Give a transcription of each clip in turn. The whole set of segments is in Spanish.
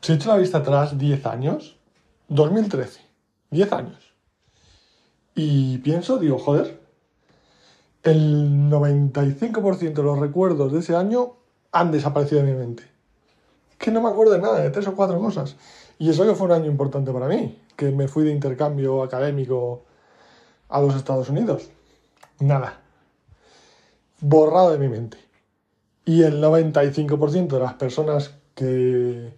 Si he hecho la vista atrás 10 años, 2013, 10 años. Y pienso, digo, joder, el 95% de los recuerdos de ese año han desaparecido de mi mente. Que no me acuerdo de nada, de tres o cuatro cosas. Y eso que fue un año importante para mí, que me fui de intercambio académico a los Estados Unidos. Nada. Borrado de mi mente. Y el 95% de las personas que,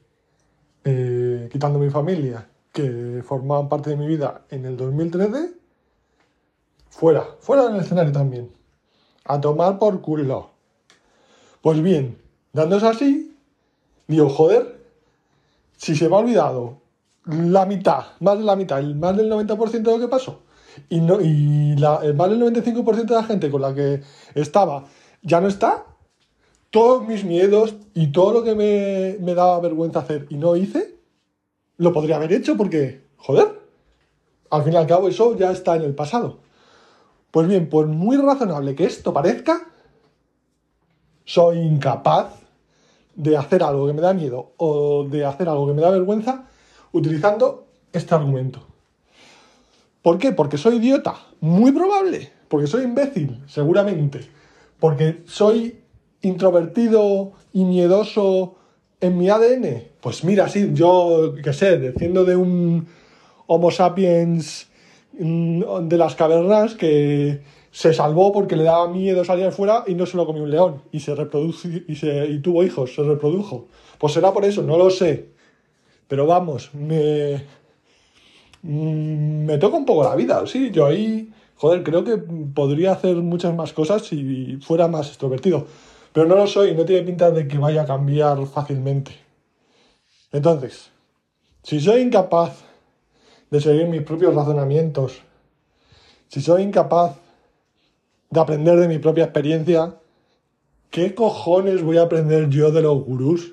eh, quitando mi familia, que formaban parte de mi vida en el 2013, fuera, fuera del escenario también. A tomar por culo. Pues bien, dándose así, digo, joder, si se me ha olvidado la mitad, más de la mitad, más del 90% de lo que pasó, y, no, y la, más del 95% de la gente con la que estaba ya no está, todos mis miedos y todo lo que me, me daba vergüenza hacer y no hice, lo podría haber hecho porque, joder, al fin y al cabo eso ya está en el pasado. Pues bien, por muy razonable que esto parezca, soy incapaz de hacer algo que me da miedo o de hacer algo que me da vergüenza utilizando este argumento. ¿Por qué? Porque soy idiota. Muy probable. Porque soy imbécil, seguramente. Porque soy introvertido y miedoso en mi ADN. Pues mira, sí, yo, qué sé, desciendo de un Homo sapiens mm, de las cavernas que se salvó porque le daba miedo salir afuera y no se lo comió un león y se reprodujo y, se, y tuvo hijos, se reprodujo. Pues será por eso, no lo sé. Pero vamos, me, mm, me toca un poco la vida, sí, yo ahí, joder, creo que podría hacer muchas más cosas si fuera más extrovertido. Pero no lo soy, no tiene pinta de que vaya a cambiar fácilmente. Entonces, si soy incapaz de seguir mis propios razonamientos, si soy incapaz de aprender de mi propia experiencia, ¿qué cojones voy a aprender yo de los gurús?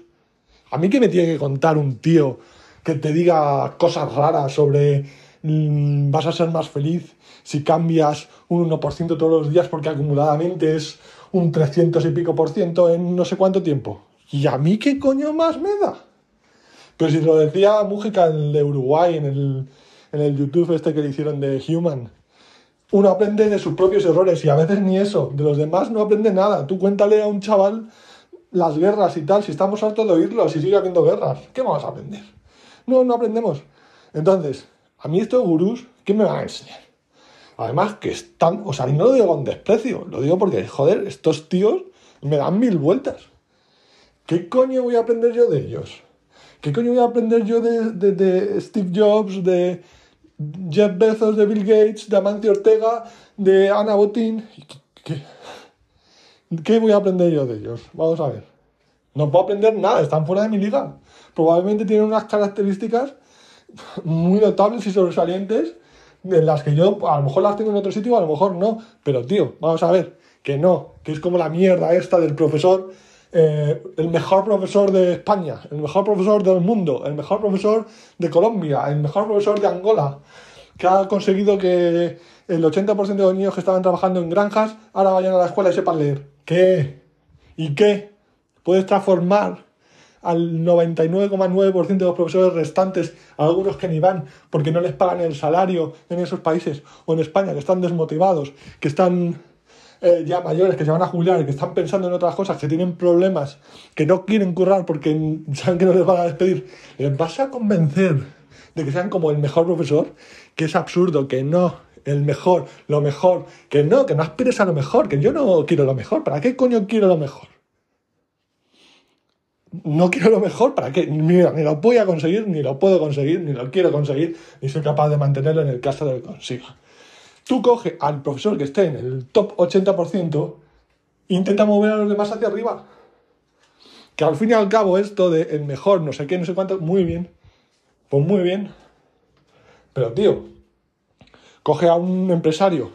A mí que me tiene que contar un tío que te diga cosas raras sobre mm, vas a ser más feliz si cambias un 1% todos los días porque acumuladamente es un 300 y pico por ciento en no sé cuánto tiempo. ¿Y a mí qué coño más me da? Pero si lo decía Mújica, el de Uruguay, en el, en el YouTube este que le hicieron de Human, uno aprende de sus propios errores y a veces ni eso, de los demás no aprende nada. Tú cuéntale a un chaval las guerras y tal, si estamos hartos de oírlo, si sigue habiendo guerras, ¿qué vamos a aprender? No, no aprendemos. Entonces, a mí estos gurús, ¿qué me van a enseñar? Además que están, o sea, no lo digo con desprecio, lo digo porque, joder, estos tíos me dan mil vueltas. ¿Qué coño voy a aprender yo de ellos? ¿Qué coño voy a aprender yo de, de, Steve Jobs, de, Jeff Bezos, de Bill Gates, de Amancio Ortega, de Ana Botín. ¿Qué, voy a aprender yo de ellos? Vamos a ver. No puedo aprender nada, están fuera de mi liga. Probablemente tienen unas características muy notables y sobresalientes en las que yo a lo mejor las tengo en otro sitio, a lo mejor no. Pero tío, vamos a ver, que no, que es como la mierda esta del profesor eh, el mejor profesor de España, el mejor profesor del mundo, el mejor profesor de Colombia, el mejor profesor de Angola, que ha conseguido que el 80% de los niños que estaban trabajando en granjas ahora vayan a la escuela y sepan leer. ¿Qué? ¿Y qué? Puedes transformar al 99,9% de los profesores restantes, algunos que ni van porque no les pagan el salario en esos países o en España, que están desmotivados, que están eh, ya mayores que se van a jubilar, que están pensando en otras cosas, que tienen problemas, que no quieren currar porque saben que no les van a despedir, ¿les vas a convencer de que sean como el mejor profesor? Que es absurdo, que no, el mejor, lo mejor, que no, que no aspires a lo mejor, que yo no quiero lo mejor, ¿para qué coño quiero lo mejor? No quiero lo mejor, ¿para qué? Ni lo voy a conseguir, ni lo puedo conseguir, ni lo quiero conseguir, ni soy capaz de mantenerlo en el caso de que consiga. Tú coge al profesor que esté en el top 80% e intenta mover a los demás hacia arriba. Que al fin y al cabo esto de el mejor, no sé qué, no sé cuánto, muy bien. Pues muy bien. Pero tío, coge a un empresario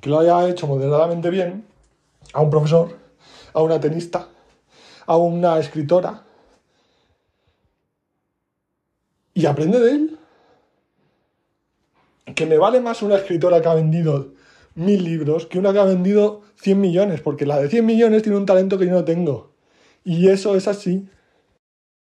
que lo haya hecho moderadamente bien, a un profesor, a una tenista, a una escritora, y aprende de él que me vale más una escritora que ha vendido mil libros que una que ha vendido 100 millones, porque la de 100 millones tiene un talento que yo no tengo. Y eso es así.